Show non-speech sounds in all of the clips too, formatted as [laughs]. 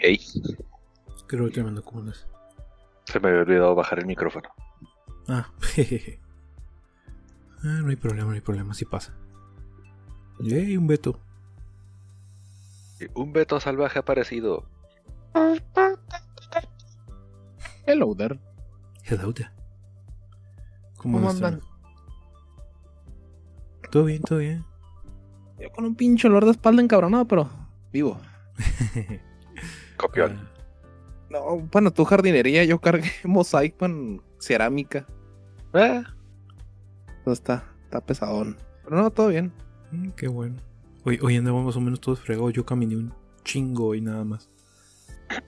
Ey, Creo que me cómo andas. se me había olvidado bajar el micrófono. Ah, [laughs] jejeje. Ah, no hay problema, no hay problema, sí pasa. Yay, un Beto. Un Beto salvaje aparecido. Hello there. Hello there. ¿Cómo, ¿Cómo andan? Todo bien, todo bien. Yo con un pinche olor de espalda encabronado, pero vivo. [laughs] Copión. Ah, No, bueno, tu jardinería, yo cargué [laughs] mosaico cerámica. Ah, Todo está, está pesadón. Pero no, todo bien. mm, qué bueno. Hoy, hoy andamos más o menos todos fregados. Yo caminé un chingo y nada más.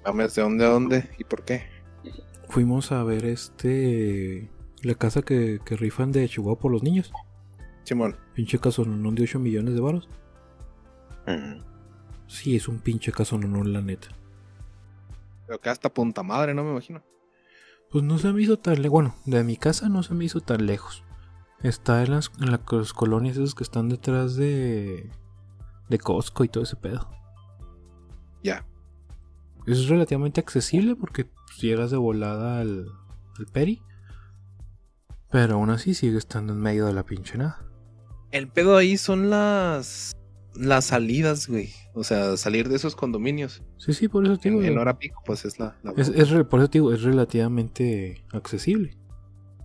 Mames, ¿de dónde a dónde? ¿Y por qué? Fuimos a ver este. La casa que, que rifan de Chihuahua por los niños. Simón. Pinche casononón de 8 millones de varos. mm. Sí, es un pinche casononón, la neta. Pero que hasta punta madre, no me imagino. Pues no se me hizo tan lejos. Bueno, de mi casa no se me hizo tan lejos. Está en las, en las colonias esas que están detrás de. de Costco y todo ese pedo. Ya. Es relativamente accesible porque pues, llegas de volada al, al Peri. Pero aún así sigue estando en medio de la pinche nada. El pedo ahí son las. Las salidas, güey. O sea, salir de esos condominios. Sí, sí, por eso te digo. En, en hora pico, pues es la. la es, por eso te digo, es relativamente accesible.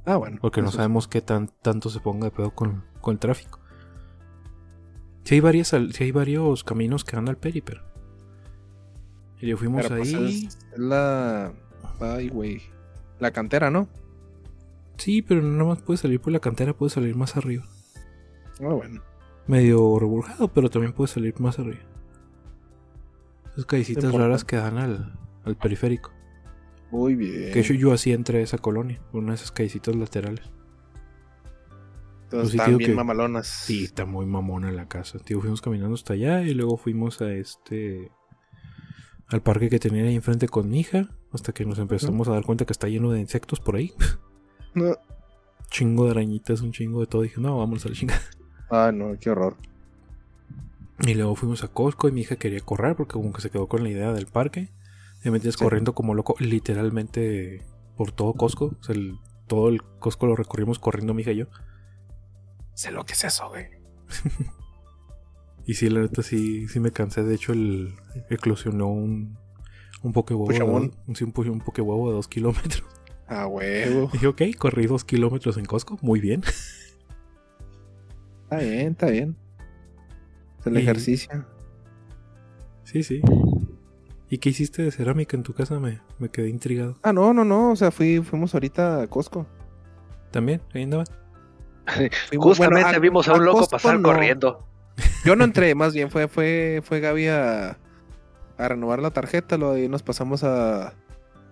Ah, bueno. Porque no sabemos qué tan, tanto se ponga de pedo con, con el tráfico. Si hay, varias, sí hay varios caminos que dan al Peri, pero. Y yo fuimos Pero, pues, ahí. es, es la. Ay, güey. La cantera, ¿no? Sí, pero no nada más puedes salir por la cantera, puedes salir más arriba. Ah, bueno. Medio reburjado, pero también puedes salir más arriba. Esas callecitas raras que dan al, al periférico. Muy bien. Que yo, yo así entré a esa colonia, una de esas callecitas laterales. Entonces pues están bien que- mamalonas. Sí, está muy mamona la casa. Tío, fuimos caminando hasta allá y luego fuimos a este. al parque que tenía ahí enfrente con mi hija. Hasta que nos empezamos a dar cuenta que está lleno de insectos por ahí. No. [laughs] chingo de arañitas, un chingo de todo. Dije, no, vamos a la chingada. Ah, no, qué horror. Y luego fuimos a Costco y mi hija quería correr porque como que se quedó con la idea del parque. Y metías Sí. corriendo como loco, literalmente por todo Costco. O sea, el- todo el Costco lo recorrimos corriendo mi hija y yo. Sé lo que es eso, güey. [laughs] Y sí, la neta sí, sí me cansé. De hecho, el eclosionó un, un de sí, un, un de dos kilómetros. A huevo. [laughs] Dije, ok, corrí dos kilómetros en Costco. Muy bien. [laughs] Está bien, está bien. Es el Y- ejercicio. Sí, sí. ¿Y qué hiciste de cerámica en tu casa? Me, me quedé intrigado. Ah, no, no, no. O sea, fui, fuimos ahorita a Costco. ¿También? Ahí andaba. Fuimos- Justamente bueno, vimos a un loco Costco pasar no. corriendo. Yo no entré, más bien fue, fue, fue Gaby a, a renovar la tarjeta. Luego ahí nos pasamos a,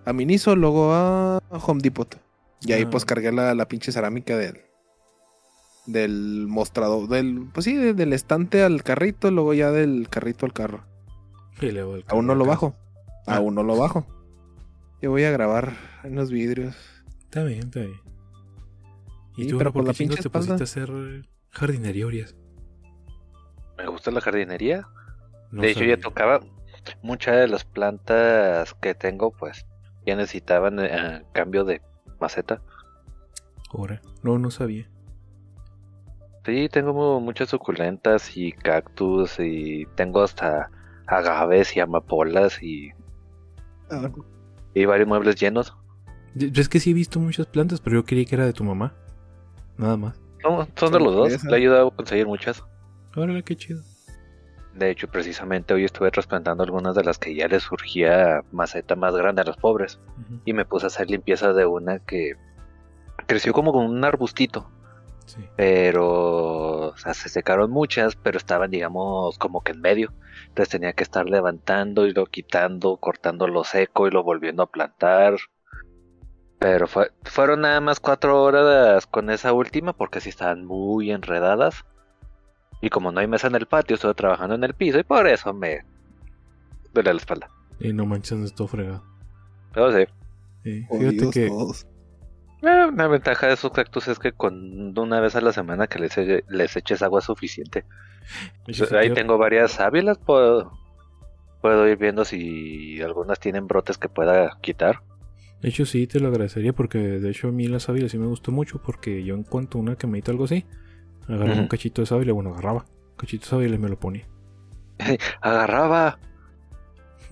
a Miniso, luego a Home Depot. Y ahí Ah. pues cargué la, la pinche cerámica del, del mostrador, del, pues sí, de- del estante al carrito, luego ya del carrito al carro. Y luego el Aún no lo bajo. Ah. Aún no lo bajo. Yo voy a grabar en los vidrios. Está bien, está bien. ¿Y Sí, tú, pero por la pinche te pusiste a hacer jardinería, Urias? Me gusta la jardinería. No de hecho, sabía. ya tocaba. Muchas de las plantas que tengo, pues, ya necesitaban eh, cambio de maceta. Ahora. No, no sabía. Sí, tengo mu- muchas suculentas y cactus y tengo hasta agaves y amapolas y, y varios muebles llenos. Yo- es que sí he visto muchas plantas, pero yo creí que era de tu mamá. Nada más. No, son de los dos. Le he ayudado a conseguir muchas. Órale, qué chido. De hecho, precisamente hoy estuve trasplantando algunas de las que ya les surgía maceta más grande a los pobres. Y me puse a hacer limpieza de una que creció como con un arbustito. Sí. Pero o sea, se secaron muchas, pero estaban, digamos, como que en medio. Entonces tenía que estar levantando y lo quitando, cortando lo seco y lo volviendo a plantar. Pero fue- fueron nada más cuatro horas con esa última porque sí estaban muy enredadas. Y como no hay mesa en el patio, estuve trabajando en el piso y por eso me duele la espalda. Y no manches, no estoy fregado. Pero sí, Sí, Fíjate que todos. Eh, una ventaja de esos cactus es que con una vez a la semana que les, les eches agua suficiente. Ahí te- tengo varias ávilas, puedo, puedo ir viendo si algunas tienen brotes que pueda quitar. De hecho, sí, te lo agradecería porque de hecho a mí la sábila sí me gustó mucho porque yo en cuanto una que me hizo algo así, agarraba un cachito de sábila, bueno, agarraba un cachito de sábila y me lo ponía. [laughs] Agarraba. [laughs]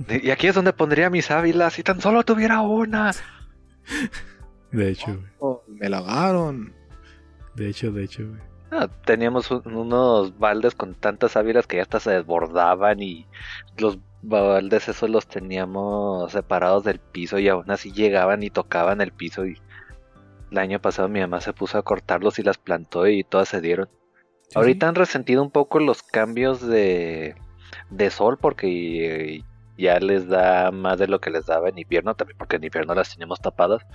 Y aquí es donde pondría mi sábila si tan solo tuviera una. [laughs] De hecho, güey. Oh, me la agarraron. De hecho, de hecho, güey. Ah, teníamos un- unos baldes con tantas sábilas que ya hasta se desbordaban y los baldes esos los teníamos separados del piso y aún así llegaban y tocaban el piso y el año pasado mi mamá se puso a cortarlos y las plantó y todas se dieron. Sí, Ahorita sí. han resentido un poco los cambios de, de sol porque eh, ya les da más de lo que les daba en invierno, también porque en invierno las tenemos tapadas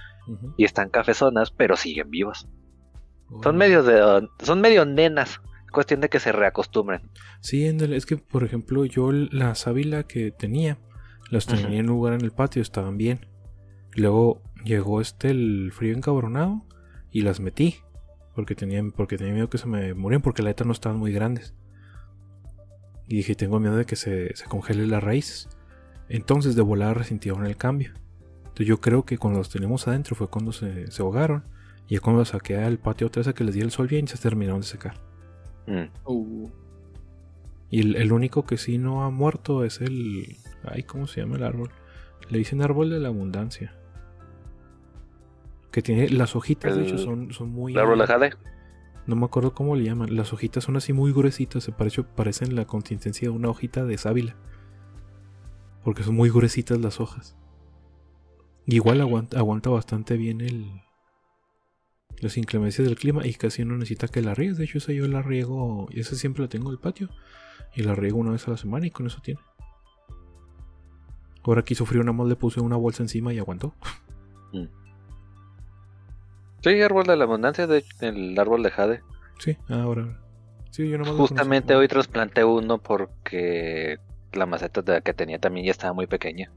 y están cafezonas, pero siguen vivas. Son Órale. medio de, son medio nenas. Cuestión de que se reacostumbren. Sí, es que por ejemplo yo la sábila que tenía, las tenía en un lugar en el patio, estaban bien. Luego llegó este el frío encabronado y las metí. Porque tenía, porque tenía miedo que se me murieran, porque la neta no estaban muy grandes. Y dije, tengo miedo de que se, se congele las raíces. Entonces de volada resintieron el cambio. Entonces yo creo que cuando los teníamos adentro fue cuando se, se ahogaron. Y ya cuando los saqué al patio otra vez a que les di el sol bien, se terminaron de secar. Mm. Uh, Y el, el único que sí no ha muerto es el. Ay, ¿cómo se llama el árbol? Le dicen árbol de la abundancia. Que tiene. Las hojitas, de hecho, son, son muy. ¿El árbol de jade? No me acuerdo cómo le llaman. Las hojitas son así muy gruesitas. Se parece, parecen la consistencia de una hojita de sábila. Porque son muy gruesitas las hojas. Igual aguanta, aguanta bastante bien el. Las inclemencias del clima y casi no necesita que la riegues. De hecho, esa yo la riego. Y esa siempre la tengo en el patio. Y la riego una vez a la semana y con eso tiene. Ahora aquí sufrió una más, le puse una bolsa encima y aguantó. Sí, árbol de la abundancia, de, el árbol de jade. Sí, ahora. Sí, yo nomás lo Justamente hoy trasplanté uno porque la maceta de- que tenía también ya estaba muy pequeña.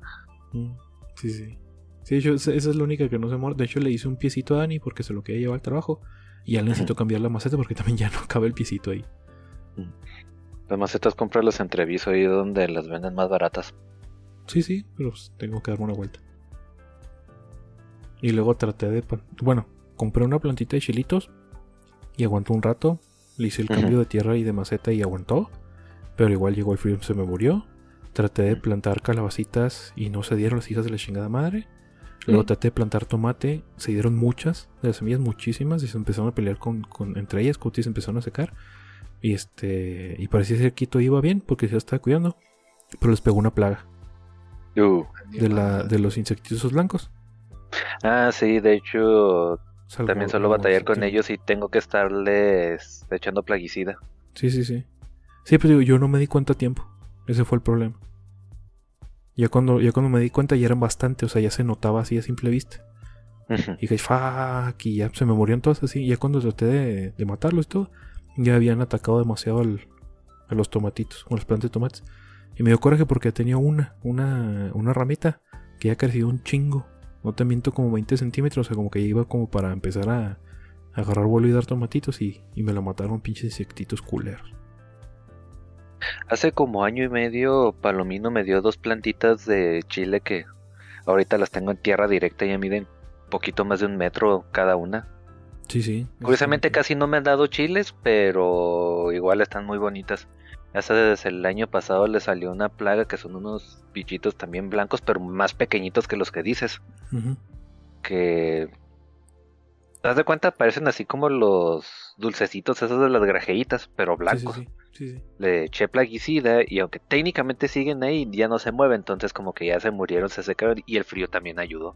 Mm, Sí, sí. Sí, yo, esa es la única que no se muere. De hecho, le hice un piecito a Dani porque se lo quería llevar al trabajo. Y ya necesito cambiar la maceta porque también ya no [laughs] cabe el piecito ahí. Las macetas cómpralas en Treviso ahí donde las venden más baratas. Sí, sí, pero pues, tengo que darme una vuelta. Y luego traté de... Bueno, compré una plantita de chilitos y aguantó un rato. Le hice el cambio de tierra y de maceta y aguantó. Pero igual llegó el frío y se me murió. Traté de plantar calabacitas y no se dieron las hijas de la chingada madre. Luego Mm. traté de plantar tomate, se dieron muchas, de las semillas muchísimas y se empezaron a pelear con, con- entre ellas, cutis empezaron a secar. Y este y parecía ser que Quito iba bien porque se estaba cuidando, pero les pegó una plaga Uh. de la de los insectitos blancos. Ah, sí, de hecho, Salvo también suelo los batallar con ellos y tengo que estarles echando plaguicida. Sí, sí, sí. Sí, pero digo, yo no me di cuenta a tiempo. Ese fue el problema. Ya cuando, ya cuando me di cuenta ya eran bastante, o sea, ya se notaba así a simple vista. Y dije, fuck, y ya se me morían todas así. Ya cuando traté de, de matarlos y todo, ya habían atacado demasiado al- a los tomatitos, o las plantas de tomates. Y me dio coraje porque tenía una, una, una ramita que ya ha crecido un chingo. No te miento como 20 centímetros, o sea, como que ya iba como para empezar a, a agarrar vuelo y dar tomatitos y, y me la mataron pinches insectitos culeros. Hace como año y medio Palomino me dio dos plantitas de chile que ahorita las tengo en tierra directa y ya miden poquito más de un metro cada una. Sí, sí. Curiosamente casi no me han dado chiles, pero igual están muy bonitas. Hasta desde el año pasado le salió una plaga que son unos bichitos también blancos, pero más pequeñitos que los que dices. Que... ¿Te das de cuenta? Parecen así como los dulcecitos esos de las grajeitas, pero Sí, sí, blancos. sí, sí, sí. Le eché plaguicida y aunque técnicamente siguen ahí, ya no se mueven, entonces como que ya se murieron, se secaron y el frío también ayudó.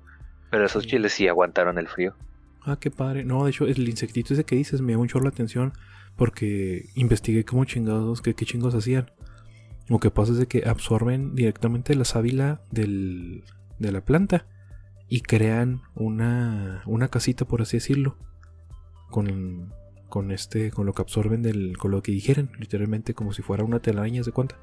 Pero esos Sí. chiles sí aguantaron el frío. Ah, qué padre. No, de hecho, el insectito ese que dices me llamó mucho la atención porque investigué cómo chingados, qué, qué chingos hacían. Lo que pasa es de que absorben directamente la sábila del, de la planta y crean una, una casita, por así decirlo, con, con este, con lo que absorben del, con lo que digieren, literalmente como si fuera una telaraña, ¿se cuenta?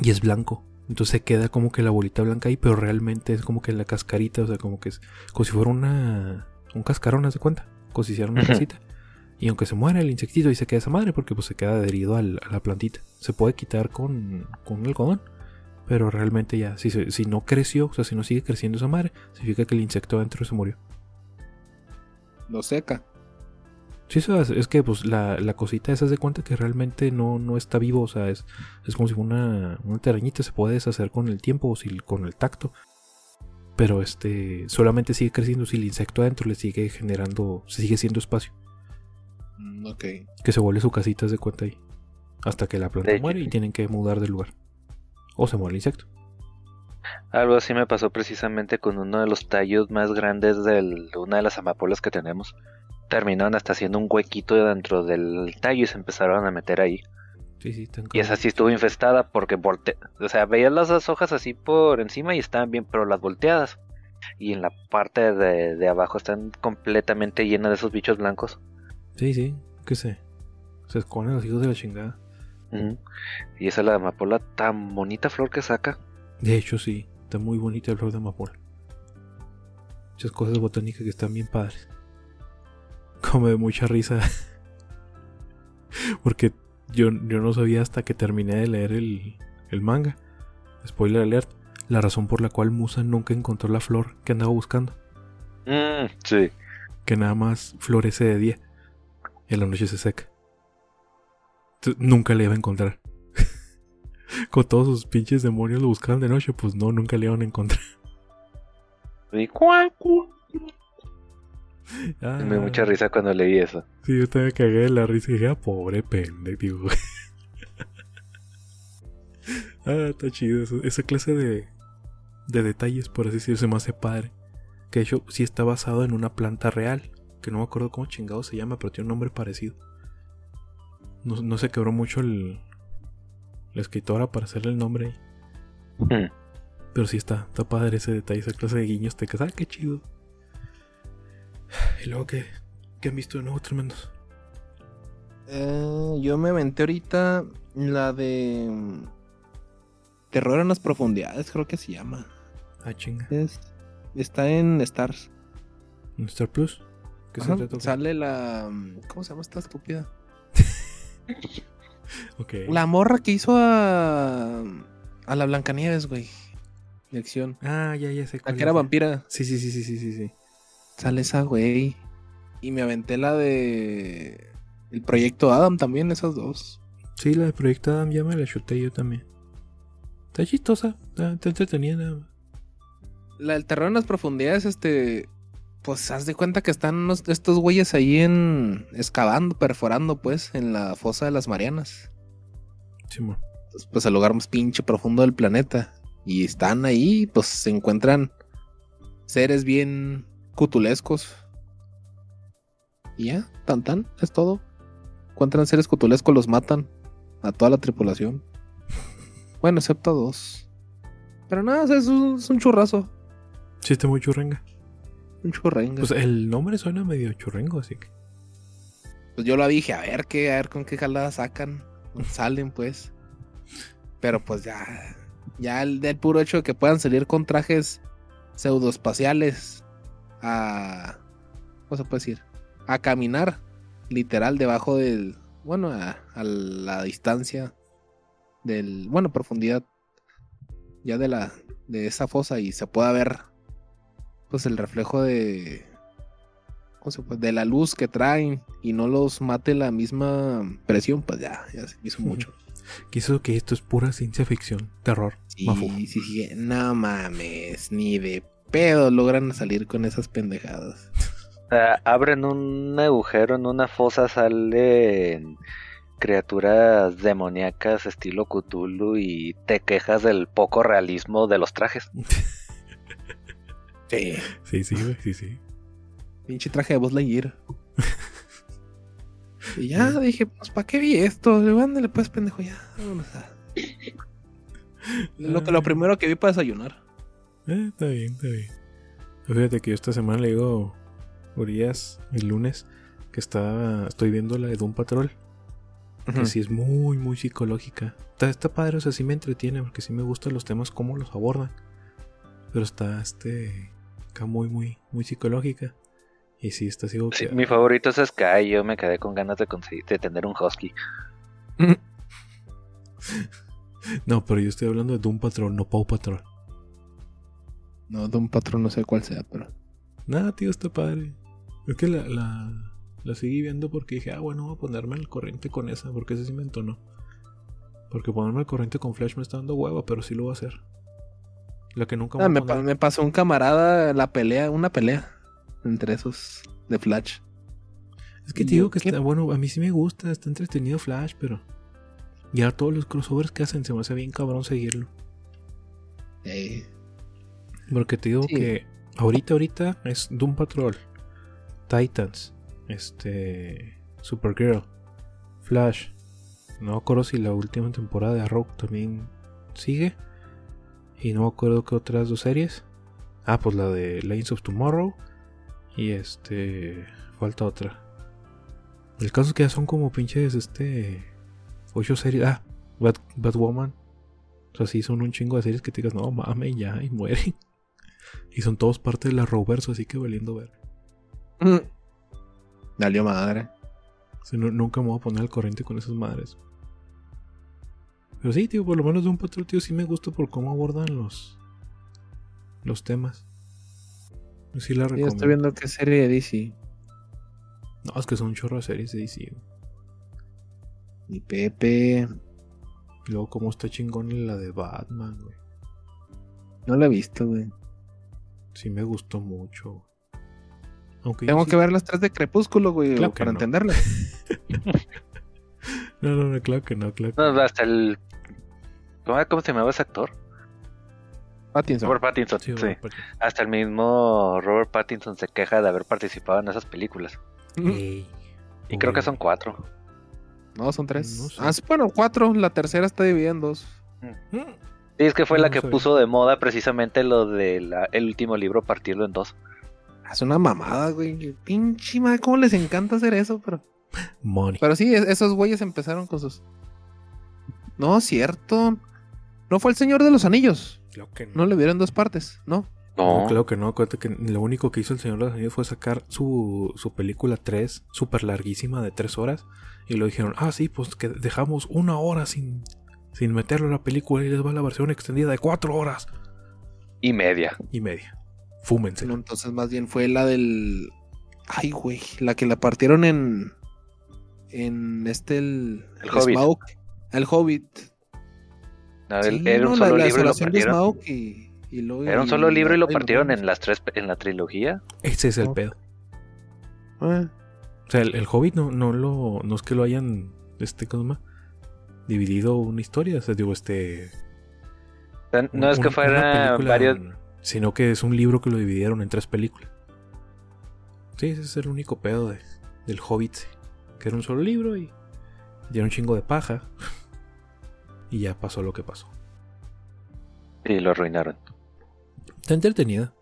Y es blanco. Entonces se queda como que la bolita blanca ahí, pero realmente es como que la cascarita, o sea, como que es como si fuera una un cascarón, ¿haz de cuenta? Como si hiciera una casita. Y aunque se muera el insectito y se queda esa madre, porque pues se queda adherido al- a la plantita. Se puede quitar con, con un algodón. Pero realmente ya, si, se- si no creció, o sea, si no sigue creciendo esa madre, significa que el insecto adentro se murió. Lo seca. Sí, eso es, es que pues la, la cosita esa se cuenta que realmente no, no está vivo, o sea, es, es como si fuera una, una telarañita, se puede deshacer con el tiempo o si, con el tacto. Pero este solamente sigue creciendo si el insecto adentro le sigue generando, se sigue siendo espacio, Mm, ok. que se vuelve su casita de cuenta ahí. Hasta que la planta De hecho, muere y tienen que mudar del lugar. O se muere el insecto. Algo así me pasó precisamente con uno de los tallos más grandes de una de las amapolas que tenemos. Terminaron hasta haciendo un huequito dentro del tallo y se empezaron a meter ahí. Sí, sí, tan Y esa sí estuvo infestada porque volte o sea, veías las dos hojas así por encima y estaban bien, pero las volteadas. Y en la parte de, de abajo están completamente llenas de esos bichos blancos. Sí, sí, qué sé. Se esconden los hijos de la chingada. Y esa es la amapola tan bonita flor que saca. De hecho, sí, está muy bonita el flor de amapola. Muchas cosas botánicas que están bien padres. Como de mucha risa. [laughs] Porque yo, yo no sabía hasta que terminé de leer el, el manga. Spoiler alert. La razón por la cual Musa nunca encontró la flor que andaba buscando. Mm, sí. Que nada más florece de día. Y en la noche se seca. Entonces, nunca le iba a encontrar. [laughs] Con todos sus pinches demonios lo buscaban de noche, pues no, nunca le iban a encontrar. Y cuac, cuac. Ah, Me dio mucha risa cuando leí eso. Sí, yo también me cagué de la risa y dije, ah, pobre pendejo, [laughs] ah, está chido eso. Esa clase de, de detalles, por así decirlo, se me hace padre. Que de hecho sí está basado en una planta real. Que no me acuerdo cómo chingado se llama, pero tiene un nombre parecido. No, no se quebró mucho el, la escritora para hacerle el nombre ahí. Mm. Pero sí está, está padre ese detalle, esa clase de guiños. Te quedas, ah, qué chido. Y luego que, que han visto de nuevo tremendos. Eh, yo me aventé ahorita la de mm, Terror en las profundidades, creo que se llama. Ah, chinga. Es, está en Stars. ¿En Star Plus? ¿Qué se Ajá, trata? sale la. mm, ¿Cómo se llama esta estúpida? [laughs] Ok. La morra que hizo a. A la Blancanieves, güey. De acción. Ah, ya, ya sé La que era vampira. Sí, sí, sí, sí, sí, sí, sí. Sale esa, güey. Y me aventé la de. El proyecto Adam también, esas dos. Sí, la de Proyecto Adam ya me la chuté yo también. Está chistosa, está, está entretenida. nada más. La del terror en las profundidades, este. Pues haz de cuenta que están unos- estos güeyes ahí en. excavando, perforando, pues, en la fosa de las Marianas. Simón. Entonces, pues el lugar más pinche profundo del planeta. Y están ahí, pues se encuentran seres bien cutulescos. Y ya, tan tan, es todo. Encuentran seres cutulescos, los matan a toda la tripulación. Bueno, excepto a dos. Pero nada, es un, es un churrazo. Sí, está muy churrenga. Un churrenga. Pues el nombre suena medio churrengo, así que. Pues yo lo dije, a ver qué, a ver con qué jalada sacan. Salen, pues. Pero pues ya. Ya el del puro hecho de que puedan salir con trajes pseudoespaciales a. ¿Cómo se puede decir? A caminar. Literal, debajo del. Bueno, a, a la distancia del. Bueno, profundidad. Ya de la. De esa fosa y se pueda ver. Pues el reflejo de. ¿cómo se puede? de la luz que traen y no los mate la misma presión, pues ya, ya se hizo mucho. Quiso que esto es pura ciencia ficción, terror, Sí, sí, no mames, ni de pedo logran salir con esas pendejadas. O sea, abren un agujero en una fosa, salen criaturas demoníacas estilo Cthulhu y te quejas del poco realismo de los trajes. Sí, Sí, sí, güey, sí, sí. pinche traje de Buzz Lightyear. [laughs] y ya dije, pues, ¿para qué vi esto? Le pues, pendejo, ya. vámonos a- [laughs] Lo, que- lo primero que vi para desayunar. Eh, está bien, está bien. Pero Fíjate que yo esta semana le digo Urias el lunes que está, estoy viendo la de Doom Patrol. Que sí es muy, muy psicológica. Está, está padre, o sea, sí me entretiene porque sí me gustan los temas, cómo los abordan. Pero está, este, acá muy, muy, muy psicológica. Y sí, está así Sí, mi favorito es Sky, yo me quedé con ganas de conseguir de tener un husky. [laughs] No, pero yo estoy hablando de Doom Patrol, no Paw Patrol. No, de un patrón no sé cuál sea, pero. Nada, tío, está padre. Es que la, la, la seguí viendo porque dije, ah, bueno, voy a ponerme al corriente con esa, porque ese sí me entonó. Porque ponerme al corriente con Flash me está dando hueva, pero sí lo voy a hacer. La que nunca Ah, me, pa- me pasó un camarada la pelea, una pelea entre esos de Flash. Es que te digo que ¿qué? está bueno, a mí sí me gusta, está entretenido Flash, pero. Ya todos los crossovers que hacen se me hace bien cabrón seguirlo. Porque te digo Sí. que ahorita, ahorita es Doom Patrol, Titans, este. Supergirl, Flash. No me acuerdo si la última temporada de Arrow también sigue. Y no me acuerdo qué otras dos series. Ah, pues la de Lanes of Tomorrow. Y este. Falta otra. El caso es que ya son como pinches, este. Ocho series. Ah, Bat, Batwoman. O sea, sí son un chingo de series que te digas, no mames, ya, y mueren. Y son todos parte de la Roverso, así que valiendo ver. mm. Valió madre. No- nunca me voy a poner al corriente con esas madres. Pero sí, tío, por lo menos de un patrón, tío, sí me gusta por cómo abordan los. Los temas. Sí la Yo recomiendo. estoy viendo qué serie de DC. No, es que son un chorro de series de DC. Y Pepe. Y luego cómo está chingón la de Batman, güey. No la he visto, güey. Sí me gustó mucho. Aunque Tengo sí- que ver las tres de Crepúsculo, güey, Claro para no. entenderla. [laughs] No, no, no, claro que no, claro que No, no. hasta el. ¿Cómo, se llamaba ese actor? Pattinson. Robert Pattinson. Sí, Hasta el mismo Robert Pattinson se queja de haber participado en esas películas. Y creo que son cuatro. No, son tres. No sé. Ah, sí, bueno, cuatro. La tercera está dividida en dos. Mm. Sí, es que fue No, la no que sabía. puso de moda precisamente lo del el último libro, partirlo en dos. Es una mamada, güey. Pinche madre, cómo les encanta hacer eso, pero. Money. Pero sí, es- esos güeyes empezaron con sus. No, cierto. No fue el Señor de los Anillos. Claro que No le vieron dos partes, ¿no? No, No, claro que no. Acuérdate que lo único que hizo el Señor de los Anillos fue sacar su, su película 3, súper larguísima de 3 horas. Y lo dijeron, ah, sí, pues que dejamos una hora sin, sin meterlo en la película y les va la versión extendida de 4 horas y media. y media. Fúmense. No, entonces más bien fue la del. Ay, güey. La que la partieron en. En este. El, El Hobbit. Smaug. El Hobbit. No, Sí, el- era un la- solo la libro y lo partieron. Smaug y, y luego- Era un solo y- libro y lo ay, partieron en las tres en la trilogía. Ese es el No. pedo. Ah, O sea, el, el Hobbit no, no lo. No es que lo hayan. Este, ¿cómo se llama? Dividido una historia. O sea, digo, este. No un- es que fuera varios. Sino que es un libro que lo dividieron en tres películas. Sí, ese es el único pedo de- del Hobbit. Que era un solo libro y. Y era un chingo de paja. [laughs] Y ya pasó lo que pasó. Y lo arruinaron. Está entretenida.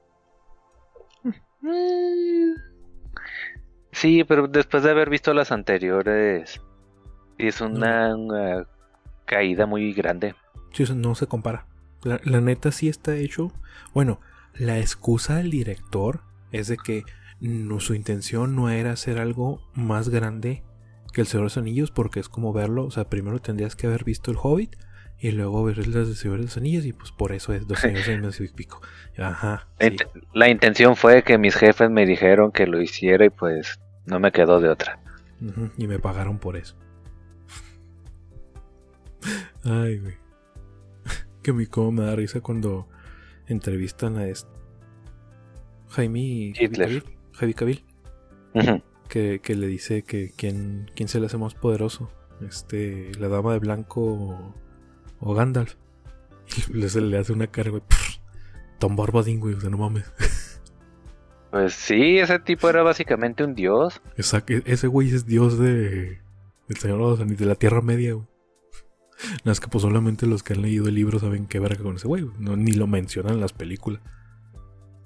Mm. Sí, pero después de haber visto las anteriores, es una, una caída muy grande. Sí, no se compara. La, la neta sí está hecho. Bueno, la excusa del director es de que no, su intención no era hacer algo más grande que el Señor de los Anillos, porque es como verlo. O sea, primero tendrías que haber visto el Hobbit y luego ver las de Señor de los Anillos, y pues por eso es dos años y pico. Ajá. La, sí. int- la intención fue que mis jefes me dijeron que lo hiciera y pues no me quedó de otra. Y me pagaron por eso. Ay, güey. [laughs] Que mi cómo me da risa cuando entrevistan a este. Jaime Hitler. Javi Ujú. que, que le dice que quién, quién se le hace más poderoso. Este, la dama de blanco o, o Gandalf. Y [laughs] le, se le hace una cara, güey. "Pff, Tom Barbadín, güey. O sea, no mames. Pues sí, ese tipo era básicamente un dios. Exacto, e- ese güey es dios de. Del Señor de la Tierra Media, güey. [laughs] Es que pues solamente los que han leído el libro saben qué verga con ese güey. No, ni lo mencionan en las películas.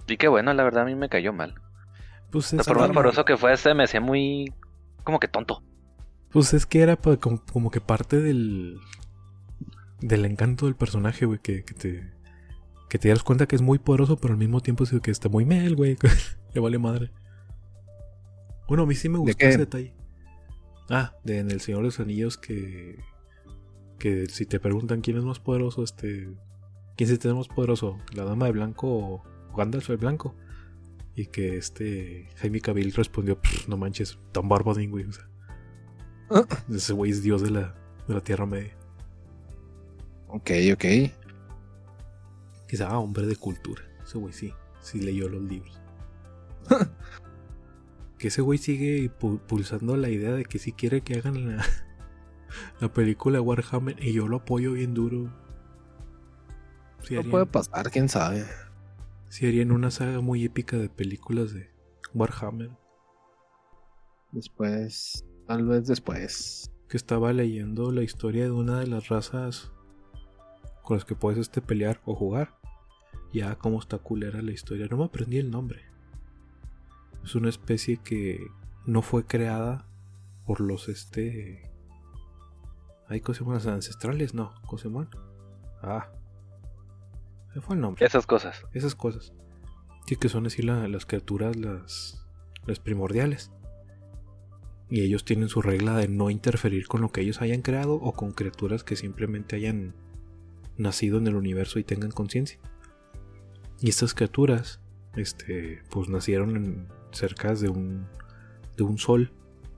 Y que bueno, la verdad a mí me cayó mal. Pues es, por más poroso que fuese, me hacía muy. como que tonto. pues es que era como, como que parte del. del encanto del personaje, güey. Que, que te. que te das cuenta que es muy poderoso, pero al mismo tiempo es que está muy mel, güey. [laughs] Le vale madre. Bueno, a mí sí me gustó ese detalle. Ah, de en El Señor de los Anillos que. Que si te preguntan quién es más poderoso, este. ¿Quién se tiene más poderoso? ¿La dama de blanco o Gandalf el blanco? Y que este Jaime Cavill respondió, no manches, tan barbadín, güey. O sea, [coughs] ese güey es dios de la, de la Tierra Media. Ok, ok. Quizá ah, hombre de cultura. Ese güey sí, sí leyó los libros. [laughs] que ese güey sigue pu- pulsando la idea de que sí quiere que hagan la, la película Warhammer y yo lo apoyo bien duro. No harían, puede pasar, quién sabe. sí harían una saga muy épica de películas de Warhammer. Después, tal vez después. Que estaba leyendo la historia de una de las razas con las que puedes este, pelear o jugar. Ya cómo está culera la historia. No me aprendí el nombre. Es una especie que no fue creada por los este. ¿Hay? ¿Los ancestrales? No, ¿cómo se llaman? Ah. Se fue el nombre. Esas cosas. Esas cosas. Sí, que son así la- las criaturas, las, las primordiales. Y ellos tienen su regla de no interferir con lo que ellos hayan creado o con criaturas que simplemente hayan nacido en el universo y tengan conciencia. Y estas criaturas, este, pues nacieron en, cerca de un, de un sol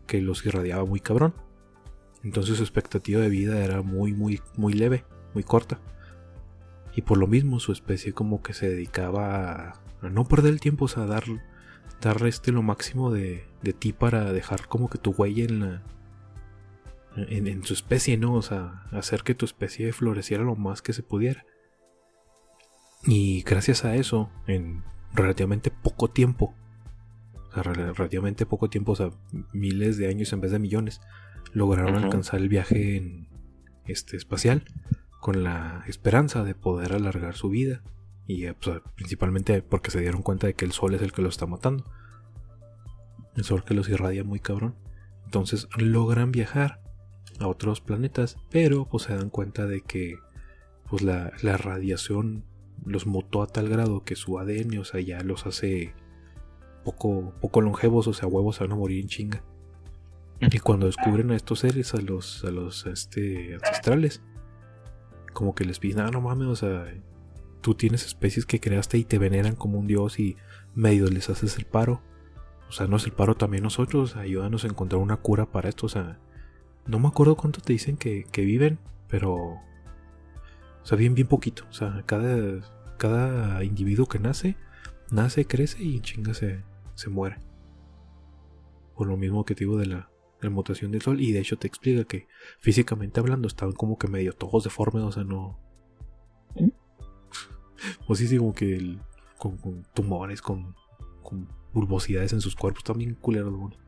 que los irradiaba muy cabrón. Entonces su expectativa de vida era muy, muy, muy leve, muy corta. Y por lo mismo su especie como que se dedicaba a, no perder el tiempo, o sea, a dar, dar este lo máximo de, de ti para dejar como que tu huella en la... En, en su especie, ¿no? O sea, hacer que tu especie floreciera lo más que se pudiera. Y gracias a eso, en relativamente poco tiempo, o sea, rel- relativamente poco tiempo, o sea, miles de años en vez de millones, lograron alcanzar el viaje en este espacial con la esperanza de poder alargar su vida y eh, pues, principalmente porque se dieron cuenta de que el sol es el que los está matando. El sol que los irradia muy cabrón. Entonces logran viajar a otros planetas, pero pues se dan cuenta de que pues la, la radiación los mutó a tal grado que su ADN, o sea, ya los hace poco, poco longevos, o sea, huevos se van a morir en chinga. Y cuando descubren a estos seres, a los, a los este, ancestrales, como que les piden, ah, no mames, o sea, tú tienes especies que creaste y te veneran como un dios y medio les haces el paro. O sea, no es el paro también nosotros, ayúdanos a encontrar una cura para esto. O sea, no me acuerdo cuánto te dicen que, que viven, pero. O sea, bien, bien poquito. O sea, cada, cada individuo que nace, nace, crece y chinga se, se muere. Por lo mismo que te digo de la, la mutación del sol. Y de hecho te explica que físicamente hablando están como que medio todos deformes, o sea, no. O sí, sí, como que el- con, con tumores, con, con bulbosidades en sus cuerpos, también culeros algunos.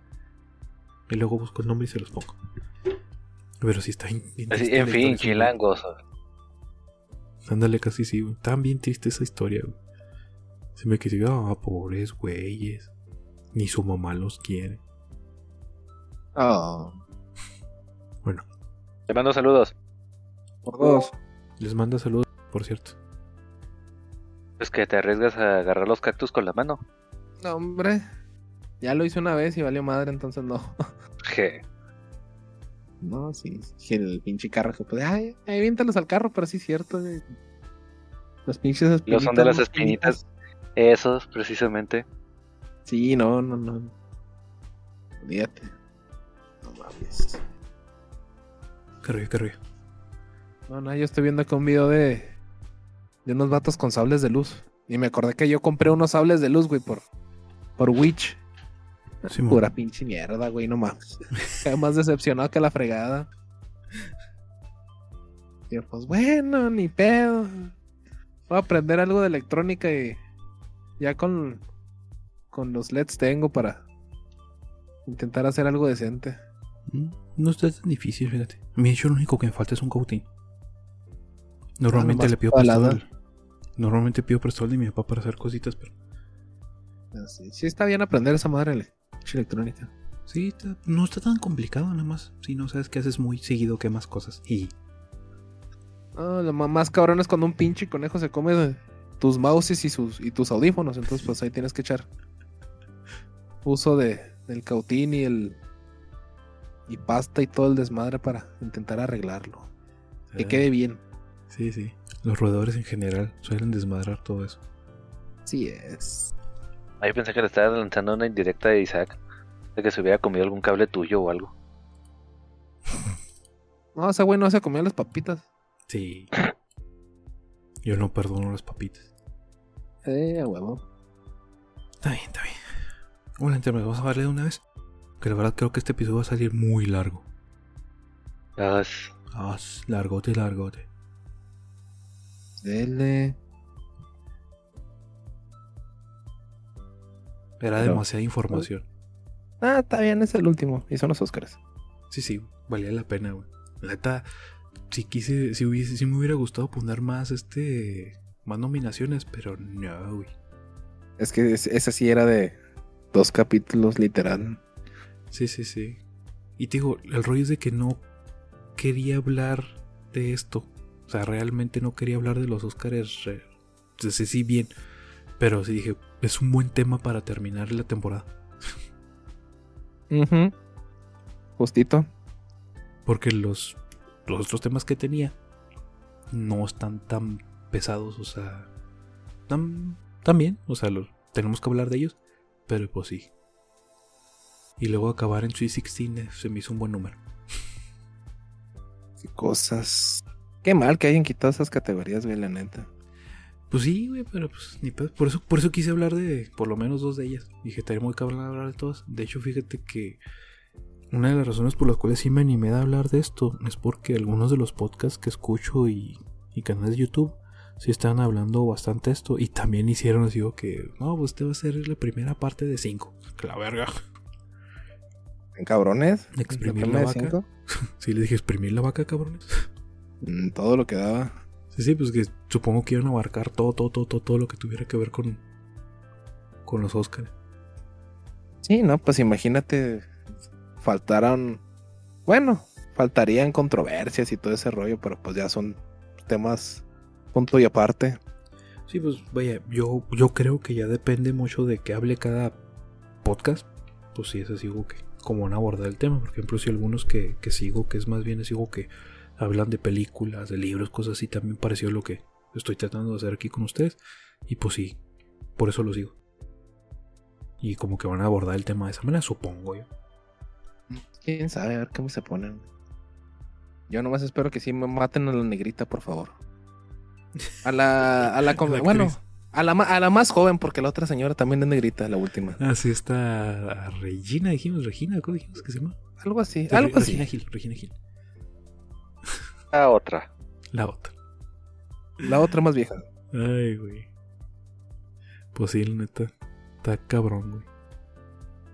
Y luego busco el nombre y se los pongo. Pero sí está en fin, chilangos. Ándale, casi sí, güey. Tan bien triste esa historia, güey. Se me quedó, ah, pobres güeyes. Ni su mamá los quiere. Oh, Bueno, Te mando saludos. por dos. les manda saludos, por cierto. Es que te arriesgas a agarrar los cactus con la mano. No, hombre. Ya lo hice una vez y valió madre, entonces no. Je. No, sí, sí, el pinche carro que puede. Ay, ay, viéntalos al carro, pero sí es cierto. Los pinches espinitas. Los son de las espinitas. Esos, precisamente. Sí, no, no, no. Olvídate. No mames. Qué río, qué río. No, no, yo estoy viendo acá un video de. De unos vatos con sables de luz. Y me acordé que yo compré unos sables de luz, güey, por. Por Witch. Simón. Pura pinche mierda, güey, no mames. [laughs] Más decepcionado que la fregada. Yo, pues bueno, ni pedo. Voy a aprender algo de electrónica y ya con, con los LEDs tengo para intentar hacer algo decente. No está tan difícil, fíjate. A mí, hecho, lo único que me falta es un cautín. Normalmente le pido para prestado. al- Normalmente pido prestado de mi papá para hacer cositas, pero. Sí, sí está bien aprender esa madre electrónica. Sí, está- no está tan complicado, nada más. Si no sabes que haces muy seguido, quemas cosas. Y. Ah, lo más cabrón es cuando un pinche conejo se come tus mouses y sus y tus audífonos. Entonces, pues ahí tienes que echar uso de, del cautín y el y pasta y todo el desmadre para intentar arreglarlo. Que Ah, quede bien. Sí, sí. Los roedores en general suelen desmadrar todo eso. Sí es. Ahí pensé que le estaba lanzando una indirecta de Isaac. De que se hubiera comido algún cable tuyo o algo. [laughs] No, ese güey no se comió las papitas. Sí. Yo no perdono las papitas. Eh, huevo. Está bien, está bien. Bueno, gente, vamos a darle de una vez. Que la verdad creo que este episodio va a salir muy largo. Es- Ah, largote, largote. Dele. Era Pero- demasiada información. Ah, está bien, es el último. Y son los Oscars. Sí, sí, valía la pena, güey. La neta, si quise, si hubiese, si me hubiera gustado poner más, este, más nominaciones, pero no, güey. Es que es- esa sí era de dos capítulos, literal. Sí, sí, sí. Y te digo, el rollo es de que no quería hablar de esto. O sea, realmente no quería hablar de los Oscars. eh, Sí, sí, bien. Pero sí dije, es un buen tema para terminar la temporada. Justito. Porque los, los otros temas que tenía no están tan pesados, o sea, tan, tan bien. O sea, los, tenemos que hablar de ellos, pero pues sí. Y luego acabar en Sweet 16 eh, se me hizo un buen número. Qué cosas. Qué mal que hayan quitado esas categorías, güey, la neta. Pues sí, güey, pero pues ni pedo. Por eso, por eso quise hablar de por lo menos dos de ellas. Dije, estaría muy cabrón hablar de todas. De hecho, fíjate que una de las razones por las cuales sí me animé a hablar de esto es porque algunos de los podcasts que escucho y, y canales de YouTube sí están hablando bastante esto. Y también hicieron así digo que, no, pues este va a ser la primera parte de cinco. Que la verga. ¿En cabrones? Exprimir ¿El la vaca. cinco? [laughs] Sí, les dije, exprimir la vaca, cabrones. Mm, todo lo que daba. Sí, sí, pues que supongo que iban a abarcar todo, todo, todo, todo, todo lo que tuviera que ver con, con los Oscars. Sí, no, pues imagínate. Faltaron. Bueno, faltarían controversias y todo ese rollo, pero pues ya son temas punto y aparte. Sí, pues vaya, yo, yo creo que ya depende mucho de que hable cada podcast. Pues sí, es así que cómo van a abordar el tema. Por ejemplo, si algunos que, que sigo, que es más bien como que hablan de películas, de libros, cosas así, también pareció lo que estoy tratando de hacer aquí con ustedes. Y pues sí, por eso lo sigo. Y como que van a abordar el tema de esa manera, supongo yo. Quién sabe, a ver cómo se ponen. Yo nomás espero que sí me maten a la negrita, por favor. A la. A la, [laughs] A bueno, actriz. A la, ma- a la más joven, porque la otra señora también es negrita, la última. Así está Regina, dijimos, Regina, ¿cómo dijimos que se llama? Algo así, Re- algo así. Regina Gil, Regina Gil. La otra. La otra. La otra más vieja. Ay, güey. Pues sí, la neta. Está cabrón, güey.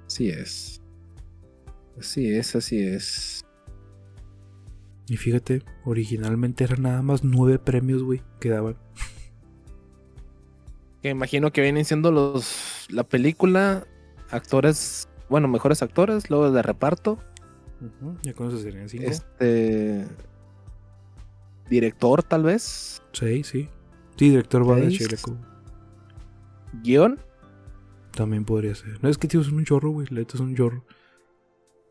Así es. Así es, así es. Y fíjate, originalmente eran nada más nueve premios, güey, que daban. Que imagino que vienen siendo los. La película, actores. Bueno, mejores actores, luego de reparto. Ya con eso serían cinco. Este. Director, tal vez. Seis, sí. Sí, director va de. Cheleco. Guión. También podría ser. No es que tío, es un chorro, güey. La es un chorro.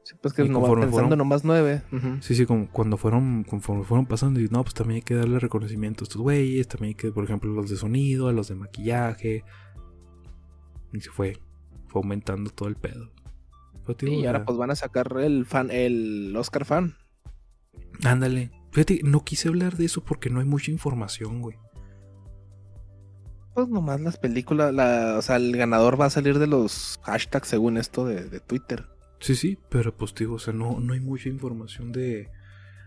Sí, pues que Y no pensando fueron- nomás nueve. Sí, sí, como cuando fueron, conforme fueron pasando, y no, pues también hay que darle reconocimiento a estos güeyes. También hay que, por ejemplo, los de sonido, a los de maquillaje. Y se fue, fue aumentando todo el pedo. Pero, tío, Sí, o y ahora pues van a sacar el fan, el Oscar fan. Ándale. Fíjate, no quise hablar de eso porque no hay mucha información, güey. Pues nomás las películas, la, o sea, el ganador va a salir de los hashtags según esto de, de Twitter. Sí, sí, pero pues digo, o sea, no, no hay mucha información de,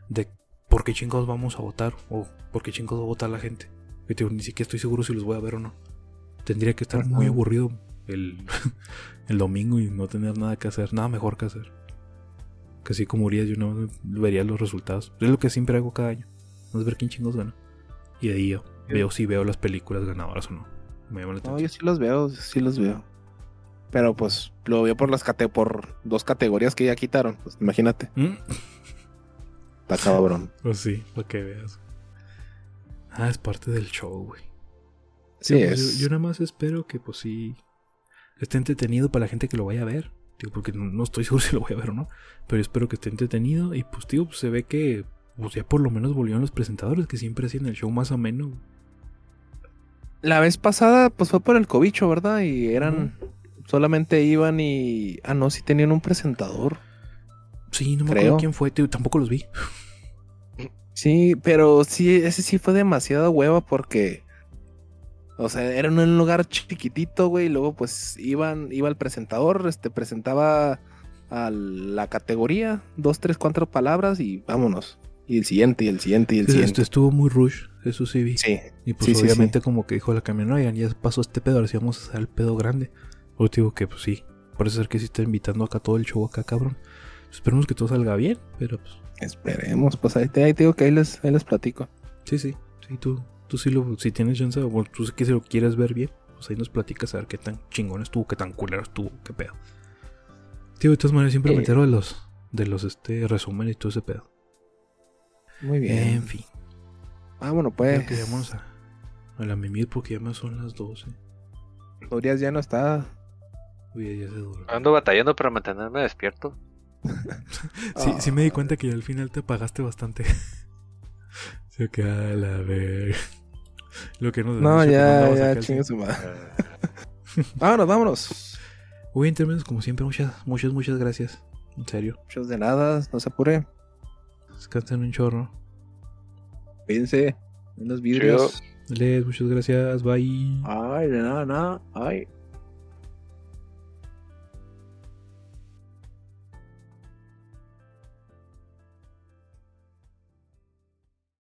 de por qué chingados vamos a votar o por qué chingados va a votar la gente. Y digo, ni siquiera estoy seguro si los voy a ver o no. Tendría que estar muy aburrido el, [laughs] el domingo y no tener nada que hacer, nada mejor que hacer. Que así como Urias, yo no vería los resultados. Es lo que siempre hago cada año. No es ver quién chingos gana. Y de ahí yo veo si veo las películas ganadoras o no. Me llama la No, atención. yo sí los veo, sí los veo. Pero pues lo veo por las cate por dos categorías que ya quitaron. Pues imagínate, Mm. está cabrón. Pues sí, para que veas. Ah, es parte del show, güey. Sí, Digo, pues, es. Yo, yo nada más espero que, pues sí, esté entretenido para la gente que lo vaya a ver. Digo, porque no, no estoy [laughs] seguro si lo voy a ver o no. Pero yo espero que esté entretenido. Y pues, tío, pues, se ve que pues ya por lo menos volvieron los presentadores que siempre hacían el show más ameno. La vez pasada, pues fue por el cobicho, ¿verdad? Y eran. Solamente iban y. Ah, no, sí tenían un presentador. Sí, no me Creo. acuerdo quién fue, tío, tampoco los vi. Sí, pero sí, ese sí fue demasiada hueva porque. O sea, era en un lugar chiquitito, güey. Y luego, pues, iban, iba el presentador, este, presentaba a la categoría, dos, tres, cuatro palabras y vámonos. Y el siguiente, y el siguiente, y el Esto siguiente. estuvo muy rush, eso sí vi. Sí, Y pues Sí, sí, obviamente como que dijo la camionera, oigan, ya pasó este pedo, ahora sí vamos a hacer el pedo grande. O digo que pues sí, parece ser que sí está invitando acá todo el show acá, cabrón. Esperemos que todo salga bien, pero pues esperemos. Pues ahí te, ahí te digo que ahí les, ahí les platico. sí, sí, sí, tú, tú sí lo, si tienes chance, o tú sí que si lo quieres ver bien, pues ahí nos platicas a ver qué tan chingón estuvo, qué tan culero estuvo, qué pedo. Tío, de todas maneras siempre me Eh. entero de los, de los este resúmenes y todo ese pedo. Muy bien. En fin, Vámonos, creo pues. que vamos a, a la mimir porque ya me son las 12. Urias ya no está. Uy, ya se duró. Ando batallando para mantenerme despierto. [laughs] Sí, sí me di Ah. cuenta que al final te apagaste bastante. [laughs] Se queda la ver. [laughs] Lo que nos No, ya, ya, chingue su madre. Vámonos, vámonos. Uy, en términos, como siempre, muchas, muchas, muchas gracias. En serio. Muchos de nada, no se apure. Descansen un chorro. Cuídense. En los vidrios. Les, muchas gracias. Bye. Ay, de nada, nada. Ay.